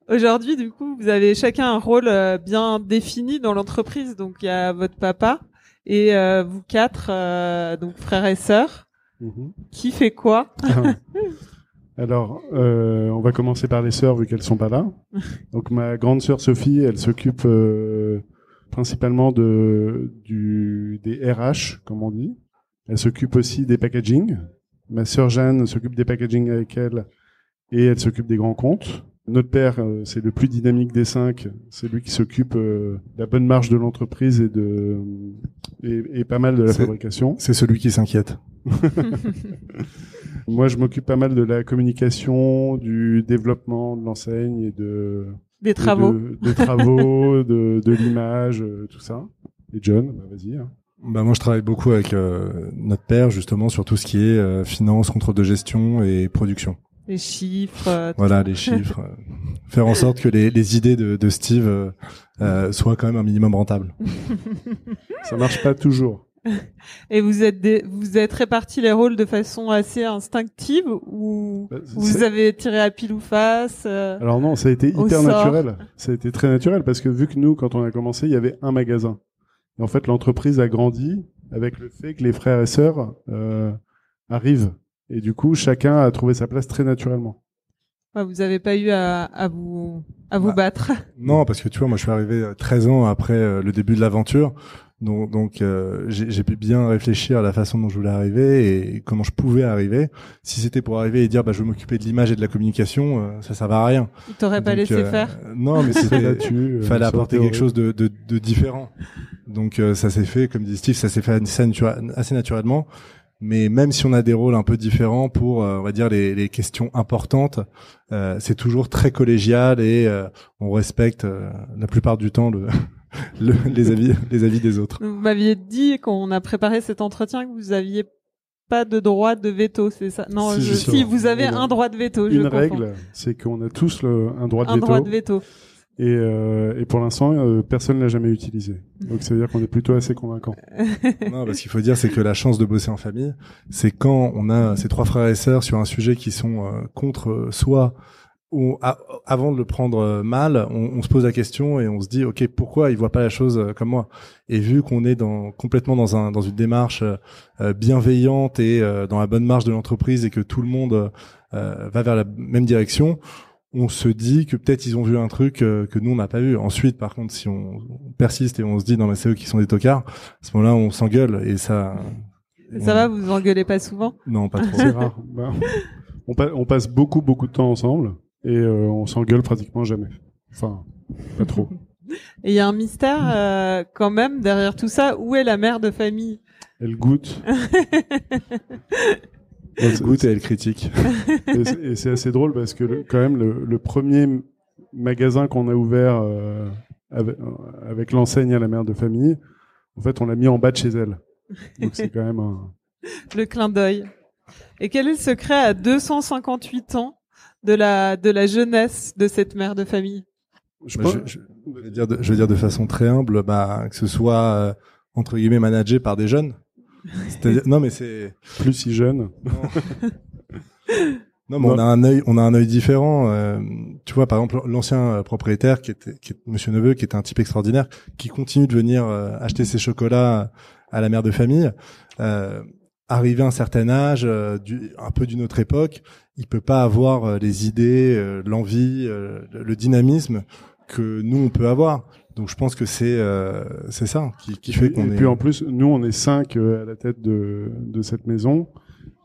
Aujourd'hui, du coup, vous avez chacun un rôle euh, bien défini dans l'entreprise. Donc, il y a votre papa et euh, vous quatre, euh, donc frères et sœurs. Mhm. Qui fait quoi Alors, euh, on va commencer par les sœurs vu qu'elles sont pas là. Donc ma grande sœur Sophie, elle s'occupe euh, principalement de du des RH, comme on dit. Elle s'occupe aussi des packaging. Ma sœur Jeanne s'occupe des packaging avec elle et elle s'occupe des grands comptes. Notre père, euh, c'est le plus dynamique des cinq. C'est lui qui s'occupe de la bonne marche de l'entreprise et de et, et pas mal de la fabrication. C'est celui qui s'inquiète. Moi, je m'occupe pas mal de la communication, du développement de l'enseigne et de Des travaux. de, des travaux, de, de l'image, euh, tout ça. Et John, bah, vas-y. hein. Bah moi je travaille beaucoup avec euh, notre père justement sur tout ce qui est euh, finance, contrôle de gestion et production. Les chiffres. euh, Voilà les chiffres. faire en sorte que les, les idées de, de Steve euh, euh, soient quand même un minimum rentables. Ça marche pas toujours. Et vous êtes des- vous êtes répartis les rôles de façon assez instinctive ou Bah, vous avez tiré à pile ou face euh, Alors non, ça a été hyper naturel. Ça a été très naturel parce que vu que nous, quand on a commencé, il y avait un magasin. Et en fait, l'entreprise a grandi avec le fait que les frères et sœurs euh, arrivent. Et du coup, chacun a trouvé sa place très naturellement. ouais, Vous avez pas eu à, à vous à vous Bah, battre. Non parce que tu vois moi je suis arrivé euh, 13 ans après euh, le début de l'aventure. Donc, donc euh, j'ai j'ai pu bien réfléchir à la façon dont je voulais arriver et comment je pouvais arriver. Si c'était pour arriver et dire bah je vais m'occuper de l'image et de la communication, euh, ça ça va à rien. Ils t'auraient pas laissé euh, faire. Non, mais c'était là-dessus. euh, fallait apporter quelque chose de, de, de différent. Donc euh, ça s'est fait, comme dit Steve, ça s'est fait assez, natura- assez naturellement. Mais même si on a des rôles un peu différents pour, euh, on va dire, les, les questions importantes, euh, c'est toujours très collégial et euh, on respecte euh, la plupart du temps le, le- les avis, les avis des autres. Vous m'aviez dit quand on a préparé cet entretien que vous aviez pas de droit de veto, c'est ça? Non, Si, je- justement. si vous avez un droit de veto, je Une règle, c'est qu'on a tous le, un droit de un veto. droit de veto. Et, euh, et pour l'instant, euh, personne l'a jamais utilisé. Donc ça veut dire qu'on est plutôt assez convaincant. non, parce qu'il faut dire, c'est que la chance de bosser en famille, c'est quand on a ces trois frères et sœurs sur un sujet qui sont euh, contre soi, ou avant de le prendre euh, mal, on, on se pose la question et on se dit, ok, pourquoi ils voient pas la chose euh, comme moi? Et vu qu'on est dans complètement dans un dans une démarche bienveillante et dans la bonne marge de l'entreprise et que tout le monde va vers la même direction, on se dit que peut-être ils ont vu un truc euh, que nous on n'a pas vu. Ensuite, par contre, si on, on persiste et on se dit non mais c'est eux qui sont des tocards, à ce moment-là on s'engueule et ça. Ça va, vous engueulez pas souvent? Non, pas trop. C'est rare. Bah, on, pa- on passe beaucoup, beaucoup de temps ensemble et euh, on s'engueule pratiquement jamais. Enfin, pas trop. Et il y a un mystère euh, quand même derrière tout ça. Où est la mère de famille? Elle goûte. Elle goûte et elle critique. Et c'est- assez drôle parce que le- quand même le, le premier magasin qu'on a ouvert euh, avec, euh, avec l'enseigne à la mère de famille, en fait, on l'a mis en bas de chez elle. Donc c'est quand même un. Le clin d'œil. Et quel est le secret à 258 ans de la de la jeunesse de cette mère de famille? Je Bah, pense- je, je- je veux dire de, je veux dire de façon très humble, bah, que ce soit euh, entre guillemets managé par des jeunes. C'est-à-dire, non mais c'est plus si jeune. Non, mais on a un œil, on a un œil différent. euh, tu vois, par exemple, l'ancien euh, propriétaire, qui était, qui est Monsieur Neveu, qui est un type extraordinaire, qui continue de venir euh, acheter ses chocolats à la mère de famille. Euh, arrivé à un certain âge, du, un peu d'une autre époque, il peut pas avoir les idées, l'envie, le, le dynamisme que nous on peut avoir. Donc je pense que c'est euh, c'est ça qui, qui fait Et qu'on est. puis en plus, nous, on est cinq euh, à la tête de, de cette maison,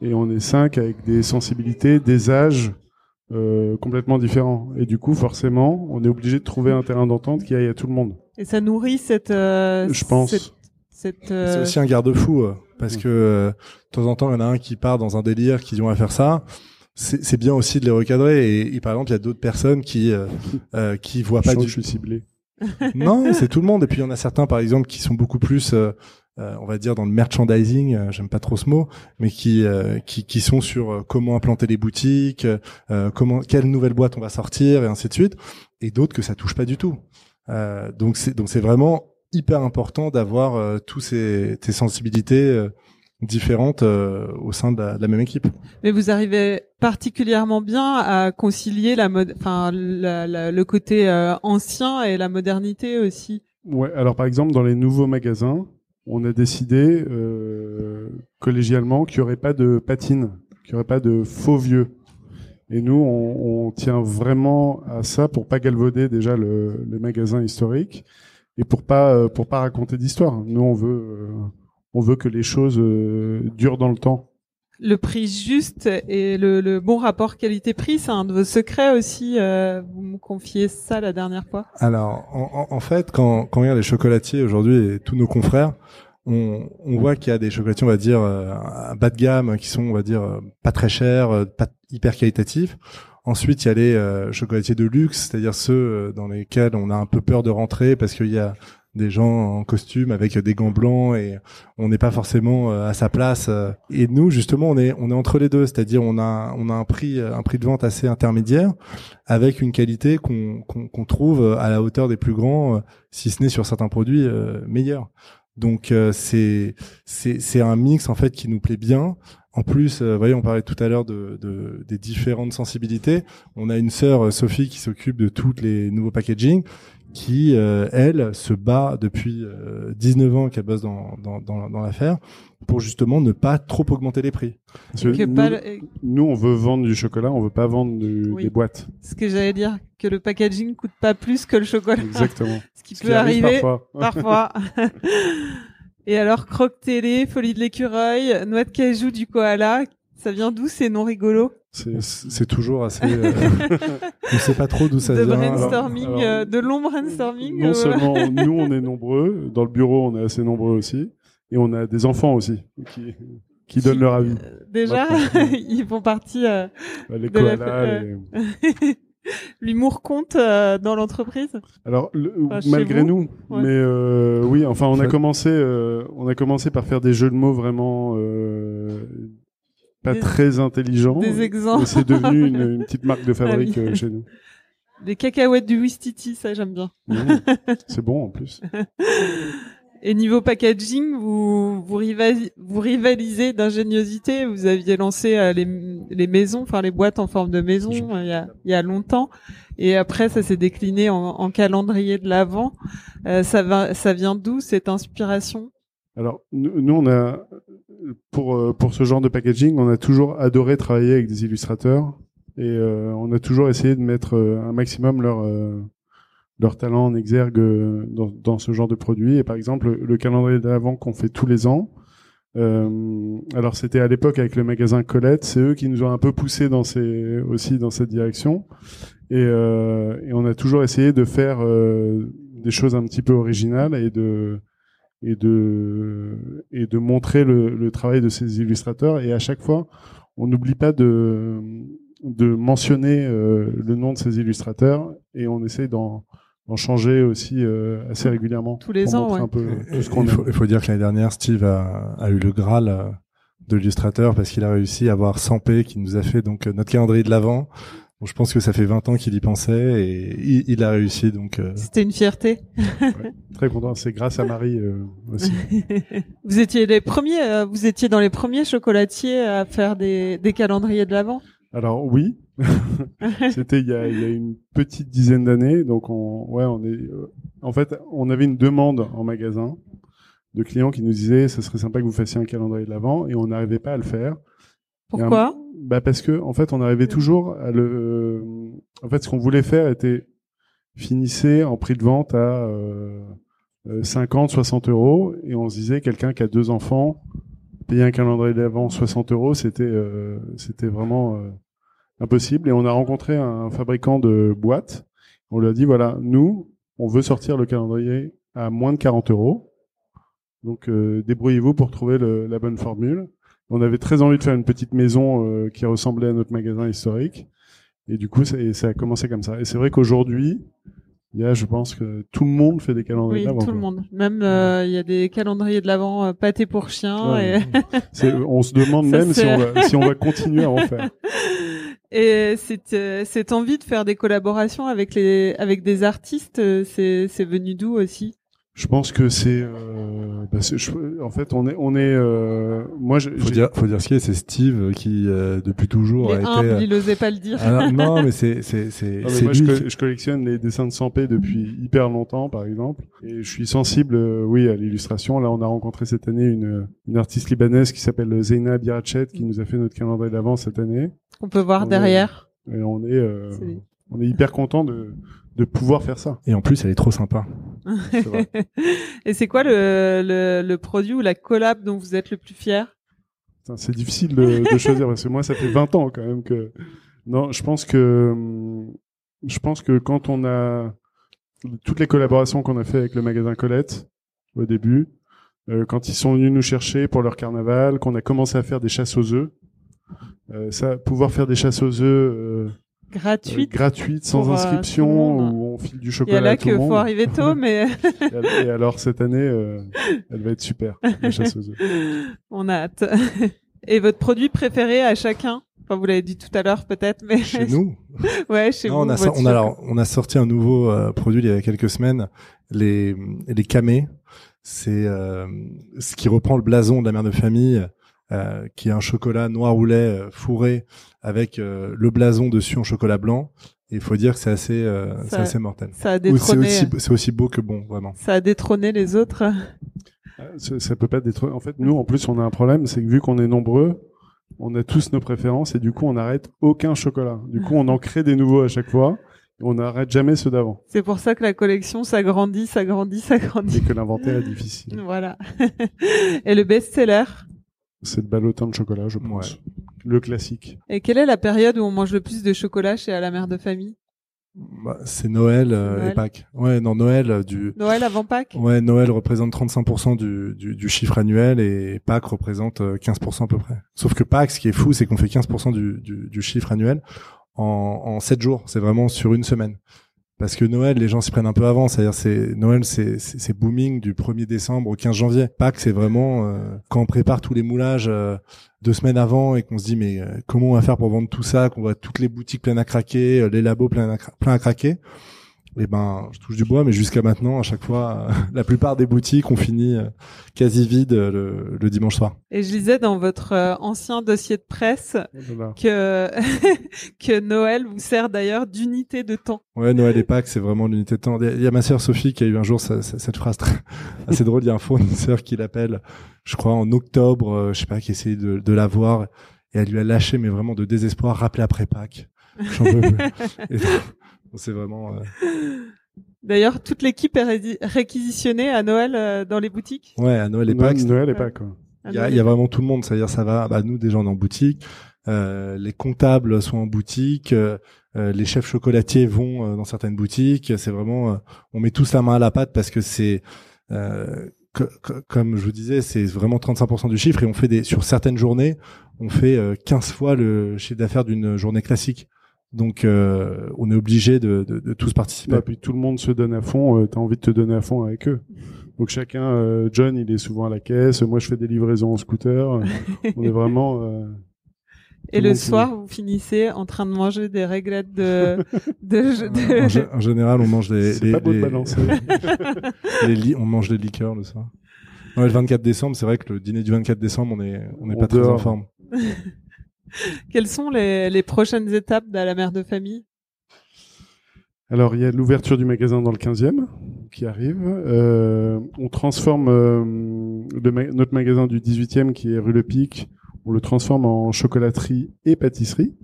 et on est cinq avec des sensibilités, des âges euh, complètement différents. Et du coup, forcément, on est obligé de trouver un terrain d'entente qui aille à tout le monde. Et ça nourrit cette euh, Je pense. cette, cette, C'est aussi un garde-fou parce que euh, de temps en temps, il y en a un qui part dans un délire, qui dit on va faire ça. C'est c'est bien aussi de les recadrer. Et, et par exemple, il y a d'autres personnes qui euh, qui voient Je pas du que je suis ciblé. non, c'est tout le monde. Et puis il y en a certains, par exemple, qui sont beaucoup plus, euh, euh, on va dire, dans le merchandising. euh, J'aime pas trop ce mot, mais qui euh, qui, qui sont sur euh, comment implanter les boutiques, euh, comment quelle nouvelle boîte on va sortir, et ainsi de suite. Et d'autres que ça touche pas du tout. Donc c'est donc c'est vraiment hyper important d'avoir tous ces, ces sensibilités différentes euh, au sein de la, de la même équipe. Mais vous arrivez particulièrement bien à concilier la mode, enfin la- la- le côté euh, ancien et la modernité aussi. Ouais, alors par exemple, dans les nouveaux magasins, on a décidé euh, collégialement qu'il n'y aurait pas de patine, qu'il n'y aurait pas de faux vieux. Et nous, on, on tient vraiment à ça pour pas galvauder déjà le, le magasin historique et pour pas pour pas raconter d'histoire. Nous, on veut euh, on veut que les choses euh, durent dans le temps. Le prix juste et le, le bon rapport qualité-prix, c'est un de vos secrets aussi. euh, vous me confiez ça la dernière fois. Alors, en, fait, quand, quand on regarde les chocolatiers aujourd'hui et tous nos confrères, on, on voit qu'il y a des chocolatiers, on va dire, euh, à bas de gamme, qui sont, on va dire, pas très chers, pas hyper qualitatifs. Ensuite, il y a les euh, chocolatiers de luxe, c'est-à-dire ceux dans lesquels on a un peu peur de rentrer parce qu'il y a des gens en costume avec des gants blancs et on n'est pas forcément euh, à sa place. euh. Et nous, justement, on est on est entre les deux, c'est-à-dire on a on a un prix un prix de vente assez intermédiaire avec une qualité qu'on qu'on qu'on trouve à la hauteur des plus grands, euh, si ce n'est sur certains produits euh, meilleurs. Donc euh, c'est c'est c'est un mix en fait qui nous plaît bien. En plus, euh, vous voyez, on parlait tout à l'heure de, de des différentes sensibilités. On a une sœur euh, Sophie qui s'occupe de tous les nouveaux packaging, qui euh, elle se bat depuis euh, 19 ans qu'elle bosse dans dans dans, dans l'affaire pour justement ne pas trop augmenter les prix. Parce que Que nous, pas le- nous, on veut vendre du chocolat, on veut pas vendre du- Oui. des boîtes. ce que j'allais dire, que le packaging coûte pas plus que le chocolat. Exactement. Ce qui Ce peut qui arrive arriver parfois. parfois. Et alors, croque télé, folie de l'écureuil, noix de cajou du koala, ça vient d'où ces noms rigolos C'est- toujours assez. euh, on sait pas trop d'où ça De vient. brainstorming, alors, euh, de long brainstorming. Non euh, seulement nous on est nombreux, dans le bureau on est assez nombreux aussi, et on a des enfants aussi qui, qui donnent leur avis. euh, déjà, ils font partie. euh, Les de la- koalas. les- L'humour compte euh, dans l'entreprise. Alors le- Enfin, chez malgré vous, nous, ouais. mais euh, oui, enfin on a commencé, euh, on a commencé par faire des jeux de mots vraiment euh, pas Des- très intelligents. des exemples. C'est devenu une, une petite marque de fabrique Ah oui. euh, chez nous. Les cacahuètes du Wistiti, ça j'aime bien. Mmh. C'est bon en plus. Et niveau packaging, vous vous, rivali- vous rivalisez d'ingéniosité. Vous aviez lancé euh, les, les maisons, enfin les boîtes en forme de maison euh, il y a, il y a longtemps. Et après, ça s'est décliné en, en calendrier de l'avant. Euh, ça, va, ça vient d'où cette inspiration? Alors, nous, nous, on a, pour, euh, pour ce genre de packaging, on a toujours adoré travailler avec des illustrateurs et euh, on a toujours essayé de mettre euh, un maximum leur, euh, leur talent en exergue dans, dans ce genre de produit. Et par exemple, le, le calendrier de l'Avent qu'on fait tous les ans, euh, alors c'était à l'époque avec le magasin Colette, c'est eux qui nous ont un peu poussé dans ces, aussi dans cette direction. Et, euh, et on a toujours essayé de faire euh, des choses un petit peu originales et de et de et de montrer le, le travail de ces illustrateurs. Et à chaque fois, on n'oublie pas de de mentionner euh, le nom de ces illustrateurs et on essaye d'en d'en changer aussi euh, assez régulièrement Tous les ans, ouais. un peu Et- tout ce qu'on il, faut, il faut dire que l'année dernière, Steve a, a eu le Graal euh, de l'illustrateur parce qu'il a réussi à avoir 100 P qui nous a fait donc notre calendrier de l'avant. Je pense que ça fait 20 ans qu'il y pensait et il, il a réussi donc. euh, C'était une fierté. Très content. C'est grâce à Marie euh, aussi. vous étiez les premiers, euh, vous étiez dans les premiers chocolatiers à faire des, des calendriers de l'avant. Alors oui, c'était il y a, il y a une petite dizaine d'années. Donc on, ouais, on est. en fait, on avait une demande en magasin de clients qui nous disaient, ça serait sympa que vous fassiez un calendrier de l'avant, et on n'arrivait pas à le faire. Un- Pourquoi? Bah parce que en fait, on arrivait toujours à le. En fait, ce qu'on voulait faire était finissait en prix de vente à euh, euh, 50, 60 euros, et on se disait quelqu'un qui a deux enfants payer un calendrier d'avant 60 euros, c'était euh, c'était vraiment euh, impossible. Et on a rencontré un fabricant de boîtes. On lui a dit voilà, nous, on veut sortir le calendrier à moins de 40 euros. Donc euh, débrouillez-vous pour trouver le- la bonne formule. On avait très envie de faire une petite maison euh, qui ressemblait à notre magasin historique. Et du coup, ça, ça a commencé comme ça. Et c'est vrai qu'aujourd'hui, il y a, je pense que tout le monde fait des calendriers Oui, d'avant, tout le monde. Même euh, il y a des calendriers de l'avant euh, pâté pour chien. Ouais. Et, C'est- on se demande même si on, va, si on va continuer à en faire. et cette, euh, cette envie de faire des collaborations avec les avec des artistes, c'est c'est venu d'où aussi? Je pense que c'est, euh, bah, c'est- je- en fait, on est, on est, euh, moi, je, faut dire, faut dire ce qui est, c'est Steve qui euh, depuis toujours Il a est été. humble, euh, il osait pas le dire. ah, non, mais c'est c'est c'est Non, mais c'est moi, je, lui co- qui- je collectionne les dessins de 100p depuis hyper longtemps, par exemple, et je suis sensible, euh, oui, à l'illustration. Là, on a rencontré cette année une, une artiste libanaise qui s'appelle Zeina Birachet, qui nous a fait notre calendrier d'avant cette année, On peut voir on est- derrière. et on est, euh, C'est- on est hyper content de, de pouvoir faire ça. Et en plus, elle est trop sympa. Vrai. et c'est quoi le, le le produit ou la collab dont vous êtes le plus fier? C'est difficile de, de choisir parce que moi, ça fait 20 ans quand même que. Non, je pense que hum, je pense que quand on a toutes les collaborations qu'on a fait avec le magasin Colette au début, euh, quand ils sont venus nous chercher pour leur carnaval, qu'on a commencé à faire des chasses aux œufs, euh, ça, pouvoir faire des chasses aux œufs euh, Gratuite. euh, gratuites, sans pour, euh, inscription, où on file du Il y a chocolat là que faut arriver tôt, mais Et alors cette année, euh, elle va être super, la chasse aux œufs. on a hâte. Et votre produit préféré à chacun? Enfin, vous l'avez dit tout à l'heure peut-être, mais Chez nous, ouais, chez Non, vous. on a, on a, chocolat. alors, on a sorti un nouveau euh, produit il y a quelques semaines, les les camés. C'est euh, ce qui reprend le blason de la mère de famille, euh, qui est un chocolat noir ou lait euh, fourré avec euh, le blason dessus en chocolat blanc. Et il faut dire que c'est assez, euh, c'est assez mortel. Ça a C'est détrôné. aussi, c'est aussi beau que bon, vraiment. Ça a détrôné les autres. Ça, ça peut pas être. En fait, nous, en plus, on a un problème, c'est que vu qu'on est nombreux, on a tous nos préférences et du coup, on n'arrête aucun chocolat. Du coup, on en crée des nouveaux à chaque fois. Et on n'arrête jamais ceux d'avant. C'est pour ça que la collection s'agrandit, s'agrandit, Et s'agrandit. que l'inventaire est difficile. Voilà. Et le best-seller? C'est le ballotin de chocolat, je pense. Ouais. Le classique. Et quelle est la période où on mange le plus de chocolat chez à la mère de famille? Bah, c'est Noël, euh, Noël. et Pâques. Ouais, non, Noël, euh, du, Noël avant Pâques? Ouais, Noël représente 35% du, du, du chiffre annuel et Pâques représente euh, 15% à peu près. Sauf que Pâques, ce qui est fou, c'est qu'on fait 15% du, du, du chiffre annuel en, en 7 jours. C'est vraiment sur une semaine. Parce que Noël, les gens s'y prennent un peu avant. C'est-à-dire, c'est Noël, c'est booming du 1er décembre au 15 janvier. Pâques, c'est vraiment euh, quand on prépare tous les moulages euh, deux semaines avant et qu'on se dit mais euh, comment on va faire pour vendre tout ça, qu'on voit toutes les boutiques pleines à craquer, les labos pleins à, plein à craquer eh ben, je touche du bois, mais jusqu'à maintenant, à chaque fois, la plupart des boutiques ont fini euh, quasi vides le, le, dimanche soir. Et je lisais dans votre euh, ancien dossier de presse oh que que Noël vous sert d'ailleurs d'unité de temps. Ouais, Noël et Pâques, c'est vraiment l'unité de temps. Il y a ma sœur Sophie qui a eu un jour cette phrase très, assez drôle. Il y a un fournisseur qui l'appelle, je crois, en octobre, euh, je sais pas, qui essaie de, de la voir, et elle lui a lâché, mais vraiment de désespoir, rappelé après Pâques. J'en veux c'est vraiment. Euh, D'ailleurs, toute l'équipe est réquisitionnée à Noël euh, dans les boutiques? Ouais, à Noël et Pâques. Noël et Pâques. Il y a, y a, vraiment tout le monde. C'est-à-dire, ça va. Bah, nous, des gens en boutique. Euh, les comptables sont en boutique. Euh, les chefs chocolatiers vont dans certaines boutiques. C'est vraiment. on met tous la main à la pâte parce que c'est. comme je vous disais, c'est vraiment 35% du chiffre et on fait des sur certaines journées, on fait 15 fois le chiffre d'affaires d'une journée classique. Donc, euh, on est obligé de, de, de, tous participer. Et puis tout le monde se donne à fond. Euh, T'as envie de te donner à fond avec eux. Donc chacun, euh, John, il est souvent à la caisse. Moi, je fais des livraisons en scooter. on est vraiment. Euh, et le soir, vous finissez en train de manger des réglettes de. de, En, général, on mange des. C'est pas beau de balancer. les on mange des liqueurs le soir. le 24 décembre, c'est vrai que le dîner du 24 décembre, on est on n'est pas très en forme. Quelles sont les, prochaines étapes de la mère de famille? Alors, il y a l'ouverture du magasin dans le 15e qui arrive. Euh, on transforme euh, notre magasin du 18e qui est rue Le Pic, on le transforme en chocolaterie et pâtisserie.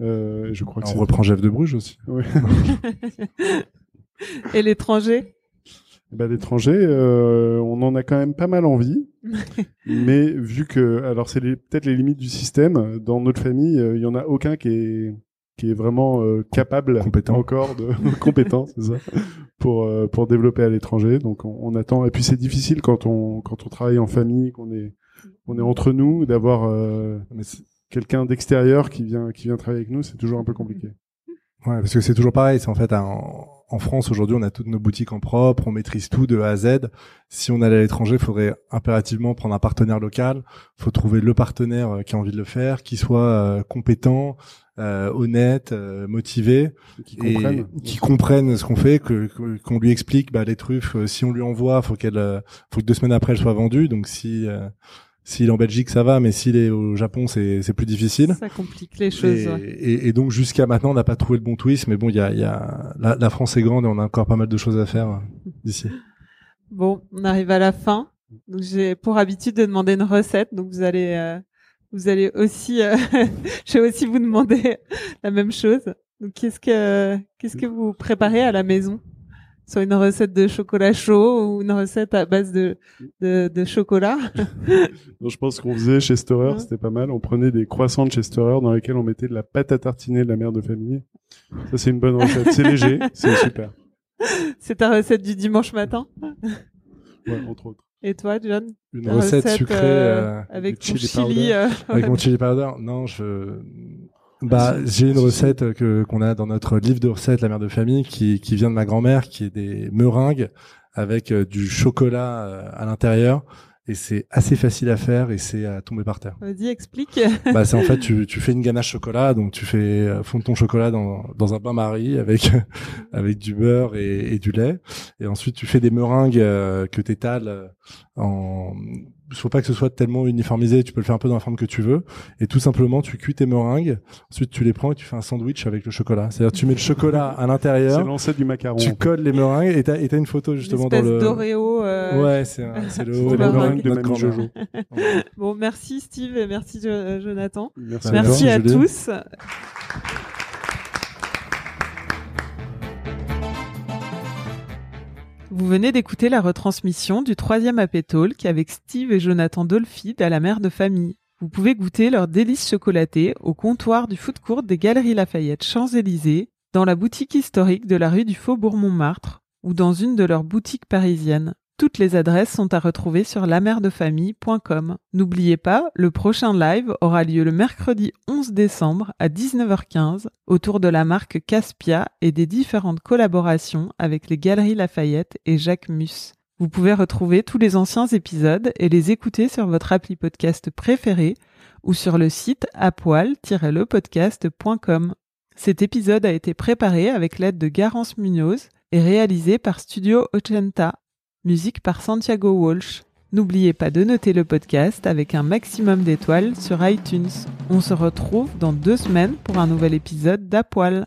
Euh, je crois que on reprend Jeff de Bruges aussi. et l'étranger? Ben, l'étranger, euh, on en a quand même pas mal envie, mais vu que, alors c'est peut-être les limites du système. Dans notre famille, euh, il y en a aucun qui est qui est vraiment euh, capable compétent. encore de compétent, c'est ça, pour pour développer à l'étranger. Donc on, attend. Et puis c'est difficile quand on quand on travaille en famille, qu'on est on est entre nous, d'avoir quelqu'un d'extérieur qui vient qui vient travailler avec nous, c'est toujours un peu compliqué. Ouais, parce que c'est toujours pareil. C'est en fait un en France aujourd'hui, on a toutes nos boutiques en propre, on maîtrise tout de A à Z. Si on allait à l'étranger, il faudrait impérativement prendre un partenaire local. Il faut trouver le partenaire euh, qui a envie de le faire, qui soit euh, compétent, euh, honnête, motivé, qui comprenne, qui comprenne ce qu'on fait, que qu'on lui explique bah, les truffes. si on lui envoie, faut qu'elle, faut que deux semaines après elles soient vendues. Donc si s'il est en Belgique, ça va, mais s'il est au Japon, c'est plus difficile. Ça complique les choses. Et, et, donc jusqu'à maintenant, on n'a pas trouvé le bon twist, mais bon, il y a, y a la, la, France est grande et on a encore pas mal de choses à faire euh, d'ici. Bon, on arrive à la fin. Donc j'ai pour habitude de demander une recette, donc vous allez euh, vous allez aussi, euh, je vais aussi vous demander la même chose. Donc qu'est-ce que qu'est-ce que vous préparez à la maison? Soit une recette de chocolat chaud ou une recette à base de, de, de chocolat. Donc, je pense qu'on faisait chez Storer, c'était pas mal. On prenait des croissants de chez Storer dans lesquels on mettait de la pâte à tartiner de la mère de famille. Ça, c'est une bonne recette. c'est léger, c'est super. C'est ta recette du dimanche matin? Ouais, entre autres. Et toi, John? Une recette, sucrée euh, euh avec chili, chili euh, avec mon chili powder? Non, je bah, j'ai une recette que qu'on a dans notre livre de recettes, la mère de famille, qui qui vient de ma grand-mère, qui est des meringues avec euh, du chocolat euh, à l'intérieur. Et c'est assez facile à faire et c'est à tomber par terre. Vas-y, explique. bah, c'est en fait, tu, tu fais une ganache chocolat, donc tu fais euh, fondre ton chocolat dans, dans un bain-marie avec, avec du beurre et, et, du lait. Et ensuite, tu fais des meringues que tu étales en, faut pas que ce soit tellement uniformisé, tu peux le faire un peu dans la forme que tu veux. Et tout simplement, tu cuis tes meringues, ensuite tu les prends et tu fais un sandwich avec le chocolat. C'est-à-dire tu mets le chocolat à l'intérieur. C'est l'ancêtre du macaron. Tu colles les meringues et t'as, et une photo justement dans le... d'Oreo. Euh... Ouais, c'est, c'est le, le meringue de notre Jojo. bon, merci Steve et merci Jonathan. Merci, merci à tous. Vous venez d'écouter la retransmission du troisième AP Talk avec Steve et Jonathan Dolphy à la mère de famille. Vous pouvez goûter leurs délices chocolatées au comptoir du foot court des Galeries Lafayette Champs-Élysées, dans la boutique historique de la rue du Faubourg Montmartre ou dans une de leurs boutiques parisiennes. Toutes les adresses sont à retrouver sur lamerdefamille.com. N'oubliez pas, le prochain live aura lieu le mercredi 11 décembre à 19h15 autour de la marque Caspia et des différentes collaborations avec les Galeries Lafayette et Jacques Mus. Vous pouvez retrouver tous les anciens épisodes et les écouter sur votre appli podcast préféré ou sur le site apoil-lepodcast.com. Cet épisode a été préparé avec l'aide de Garance Munoz et réalisé par Studio Ochenta. Musique par Santiago Walsh. N'oubliez pas de noter le podcast avec un maximum d'étoiles sur iTunes. On se retrouve dans deux semaines pour un nouvel épisode d'Apoil.